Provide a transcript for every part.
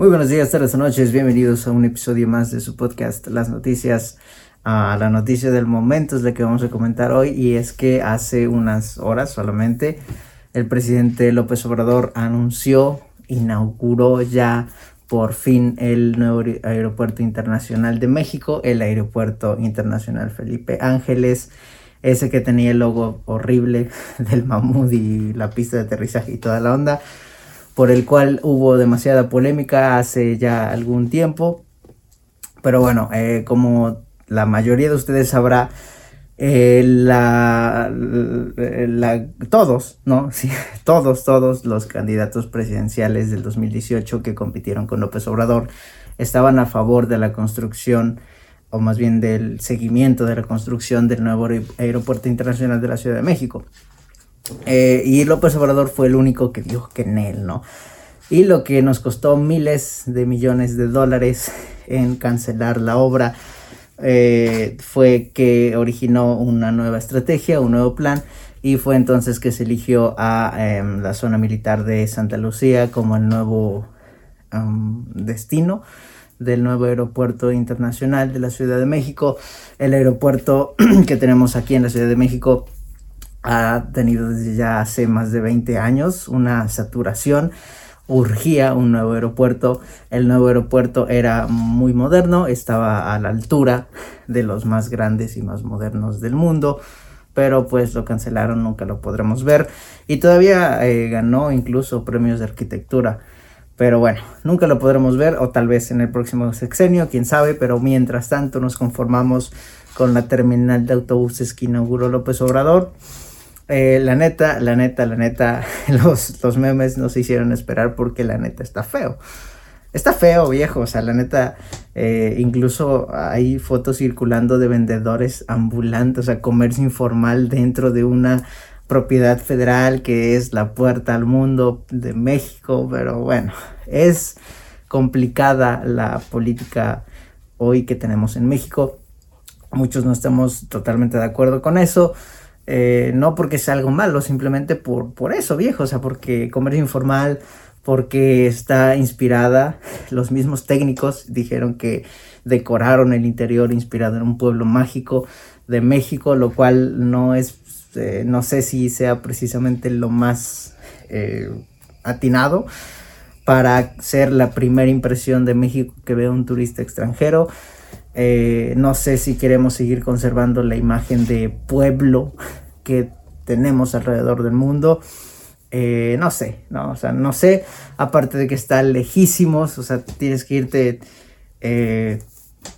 Muy buenos días, tardes o noches, bienvenidos a un episodio más de su podcast Las Noticias. a la noticia del momento es la que vamos a comentar hoy y es que hace unas horas solamente el presidente López Obrador anunció, inauguró ya por fin el nuevo aeropuerto internacional de México, el aeropuerto internacional Felipe Ángeles, ese que tenía el logo horrible del mamut y la pista de aterrizaje y toda la onda por el cual hubo demasiada polémica hace ya algún tiempo. Pero bueno, eh, como la mayoría de ustedes sabrá, eh, la, todos, ¿no? Sí, todos, todos los candidatos presidenciales del 2018 que compitieron con López Obrador estaban a favor de la construcción o más bien del seguimiento de la construcción del nuevo aeropuerto internacional de la Ciudad de México. Eh, y López Obrador fue el único que dijo que en él, ¿no? Y lo que nos costó miles de millones de dólares en cancelar la obra eh, fue que originó una nueva estrategia, un nuevo plan, y fue entonces que se eligió a em, la zona militar de Santa Lucía como el nuevo destino del nuevo aeropuerto internacional de la Ciudad de México. El aeropuerto que tenemos aquí en la Ciudad de México ha tenido desde ya hace más de 20 años una saturación. Urgía un nuevo aeropuerto. El nuevo aeropuerto era muy moderno, estaba a la altura de los más grandes y más modernos del mundo, pero pues lo cancelaron, nunca lo podremos ver. Y todavía eh, ganó incluso premios de arquitectura. Pero bueno, nunca lo podremos ver o tal vez en el próximo sexenio, quién sabe, pero mientras tanto nos conformamos con la terminal de autobuses que inauguró López Obrador eh, la neta, la neta, la neta, los, los memes no se hicieron esperar porque la neta está feo. Está feo, viejo. O sea, la neta, eh, incluso hay fotos circulando de vendedores ambulantes, o sea, comercio informal dentro de una propiedad federal que es la puerta al mundo de México. Pero bueno, es complicada la política hoy que tenemos en México. Muchos no estamos totalmente de acuerdo con eso. Eh, no porque sea algo malo, simplemente por, por eso, viejo, o sea, porque comercio informal, porque está inspirada, los mismos técnicos dijeron que decoraron el interior inspirado en un pueblo mágico de México, lo cual no es, eh, no sé si sea precisamente lo más eh, atinado para ser la primera impresión de México que ve un turista extranjero. Eh, no sé si queremos seguir conservando la imagen de pueblo que tenemos alrededor del mundo. Eh, no sé, no, o sea, no sé, aparte de que está lejísimos, o sea, tienes que irte eh,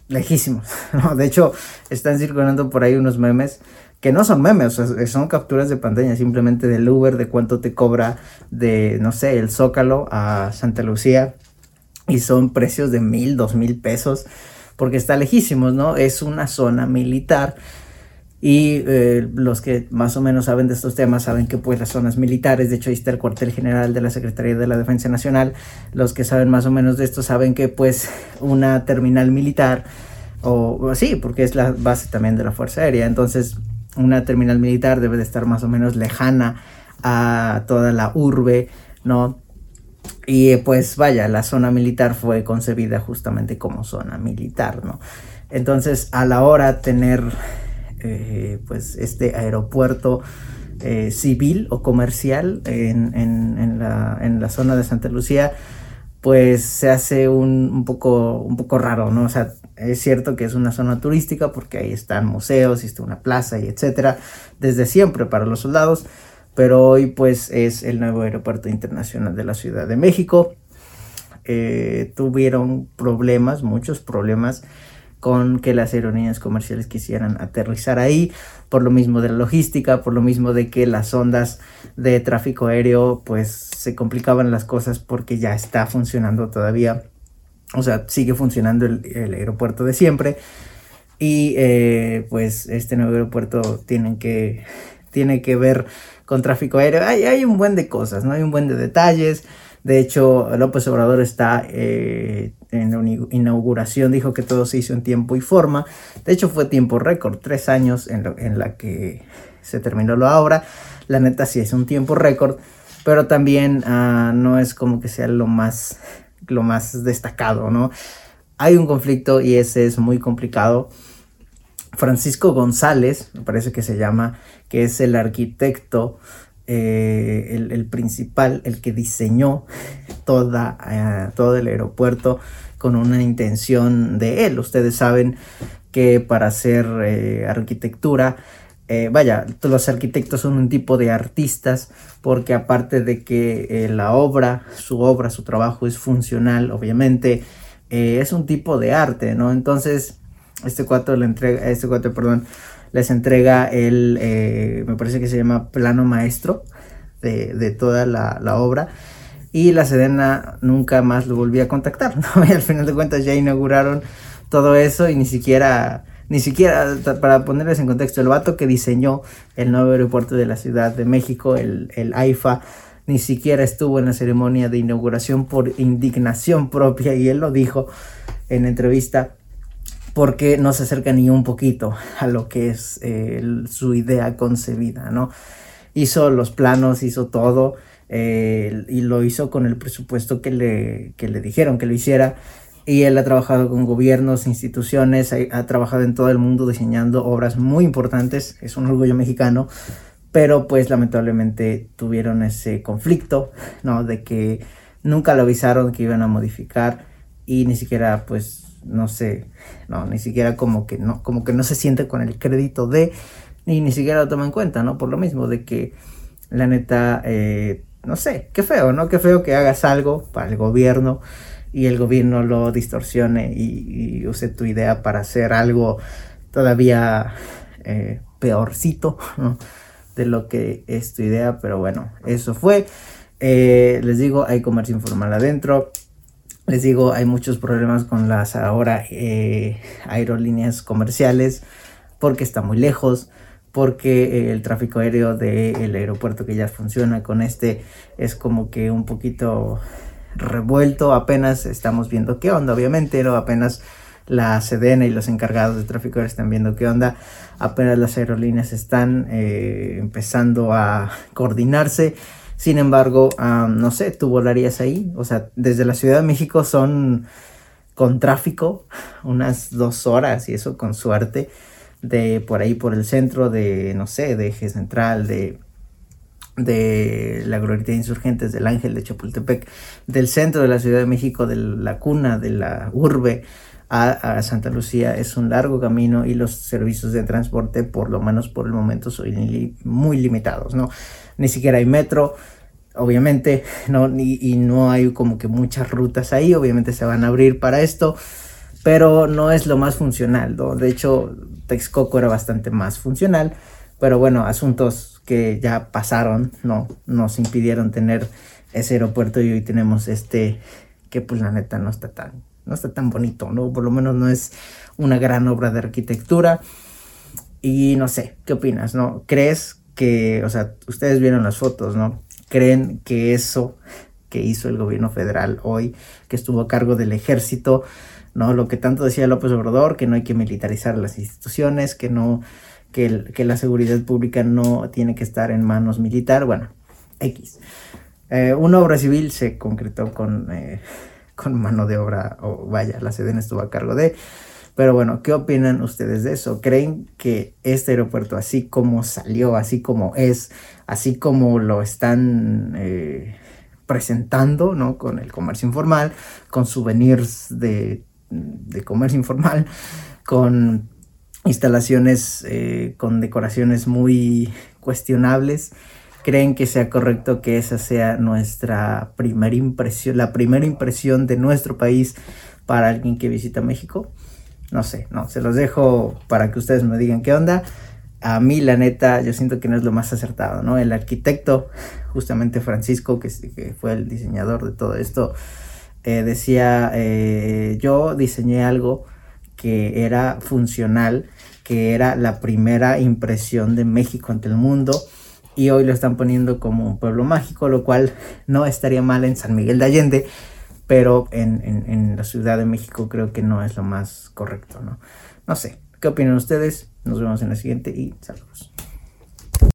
lejísimos, De hecho, están circulando por ahí unos memes que no son memes, son capturas de pantalla simplemente del Uber, de cuánto te cobra de, no sé, el Zócalo a Santa Lucía, y son precios de mil, dos mil pesos porque está lejísimos, ¿no? Es una zona militar. Y eh, los que más o menos saben de estos temas saben que pues las zonas militares, de hecho ahí está el cuartel general de la Secretaría de la Defensa Nacional, los que saben más o menos de esto saben que pues una terminal militar, o sí, porque es la base también de la Fuerza Aérea, entonces una terminal militar debe de estar más o menos lejana a toda la urbe, ¿no? Y eh, pues vaya, la zona militar fue concebida justamente como zona militar, ¿no? Entonces, a la hora de tener eh, pues este aeropuerto eh, civil o comercial en, la, zona de Santa Lucía, pues se hace un, un, poco, un poco raro, ¿no? O sea, es cierto que es una zona turística porque ahí están museos y está una plaza y etcétera, desde siempre para los soldados, pero hoy pues es el nuevo aeropuerto internacional de la Ciudad de México. Eh, tuvieron problemas, muchos problemas con que las aerolíneas comerciales quisieran aterrizar ahí, por lo mismo de la logística, por lo mismo de que las ondas de tráfico aéreo pues se complicaban las cosas porque ya está funcionando todavía, o sea, sigue funcionando el, aeropuerto de siempre y eh, pues este nuevo aeropuerto tienen que, tiene que ver con tráfico aéreo. Hay, un buen de cosas, ¿no? Hay un buen de detalles. De hecho, López Obrador está eh, en la inauguración, dijo que todo se hizo en tiempo y forma. De hecho, fue tiempo récord, tres años en, la que se terminó la obra. La neta sí es un tiempo récord, pero también ah, no es como que sea lo más lo más destacado, ¿no? Hay un conflicto y ese es muy complicado. Francisco González, me parece que se llama, que es el arquitecto, eh, el, principal, el que diseñó toda, eh, todo el aeropuerto con una intención de él. Ustedes saben que para hacer eh, arquitectura, vaya, los arquitectos son un tipo de artistas porque aparte de que la obra, su obra, su trabajo es funcional, obviamente, es un tipo de arte, ¿no? Entonces, este cuatro le entrega, este cuatro, perdón, les entrega el, eh, me parece que se llama plano maestro de, toda la, obra. Y la Sedena nunca más lo volvió a contactar, ¿no? Y al final de cuentas ya inauguraron todo eso y ni siquiera, ni siquiera, para ponerles en contexto, el vato que diseñó el nuevo aeropuerto de la Ciudad de México, el, el AIFA, ni siquiera estuvo en la ceremonia de inauguración por indignación propia y él lo dijo en entrevista porque no se acerca ni un poquito a lo que es eh, su idea concebida, ¿no? Hizo los planos, hizo todo eh, y lo hizo con el presupuesto que le, le dijeron que lo hiciera. Y él ha trabajado con gobiernos, instituciones, ha, trabajado en todo el mundo diseñando obras muy importantes, es un orgullo mexicano, pero pues lamentablemente tuvieron ese conflicto, ¿no? De que nunca lo avisaron que iban a modificar y ni siquiera pues no sé, no, ni siquiera como que no, como que no se siente con el crédito de, y ni siquiera lo toma en cuenta, ¿no? Por lo mismo, de que la neta, eh, no sé, qué feo, ¿no? Qué feo que hagas algo para el gobierno y el gobierno lo distorsione y, use tu idea para hacer algo todavía eh, peorcito, ¿no? De lo que es tu idea, pero bueno, eso fue. Eh, les digo, hay comercio informal adentro les digo, hay muchos problemas con las ahora eh, aerolíneas comerciales porque está muy lejos, porque eh, el tráfico aéreo del aeropuerto que ya funciona con este es como que un poquito revuelto, apenas estamos viendo qué onda, obviamente, pero apenas la CDN y los encargados de tráfico aéreo están viendo qué onda, apenas las aerolíneas están eh, empezando a coordinarse sin embargo, no sé, tú volarías ahí. O sea, desde la Ciudad de México son con tráfico unas dos horas y eso con suerte de por ahí por el centro de, no sé, de Eje Central, de, de la Glorieta de Insurgentes, del Ángel de Chapultepec, del centro de la Ciudad de México, de la cuna, de la urbe a, Santa Lucía es un largo camino y los servicios de transporte, por lo menos por el momento, son muy limitados, ¿no? Ni siquiera hay metro, obviamente, no, y, no hay como que muchas rutas ahí, obviamente se van a abrir para esto, pero no es lo más funcional, ¿no? De hecho, Texcoco era bastante más funcional, pero bueno, asuntos que ya pasaron, no, nos impidieron tener ese aeropuerto y hoy tenemos este que pues la neta no está tan no está tan bonito, ¿no? Por lo menos no es una gran obra de arquitectura. Y no sé, ¿qué opinas, no? ¿Crees que, o sea, ustedes vieron las fotos, ¿no? ¿Creen que eso que hizo el gobierno federal hoy, que estuvo a cargo del ejército, ¿no? Lo que tanto decía López Obrador, que no hay que militarizar las instituciones, que no, que, que la seguridad pública no tiene que estar en manos militar, bueno, X. Eh, una obra civil se concretó con eh, con mano de obra, o vaya, la Sedena estuvo a cargo de. Pero bueno, ¿qué opinan ustedes de eso? ¿Creen que este aeropuerto, así como salió, así como es, así como lo están eh, presentando, ¿no? Con el comercio informal, con souvenirs de, comercio informal, con instalaciones eh, con decoraciones muy cuestionables, creen que sea correcto que esa sea nuestra primera impresión, la primera impresión de nuestro país para alguien que visita México. No sé, no, se los dejo para que ustedes me digan qué onda. A mí, la neta, yo siento que no es lo más acertado, ¿no? El arquitecto, justamente Francisco, que, fue el diseñador de todo esto, eh, decía, eh, yo diseñé algo que era funcional, que era la primera impresión de México ante el mundo y hoy lo están poniendo como un pueblo mágico, lo cual no estaría mal en San Miguel de Allende, pero en, la Ciudad de México creo que no es lo más correcto, ¿no? No sé, ¿qué opinan ustedes? Nos vemos en la siguiente y saludos.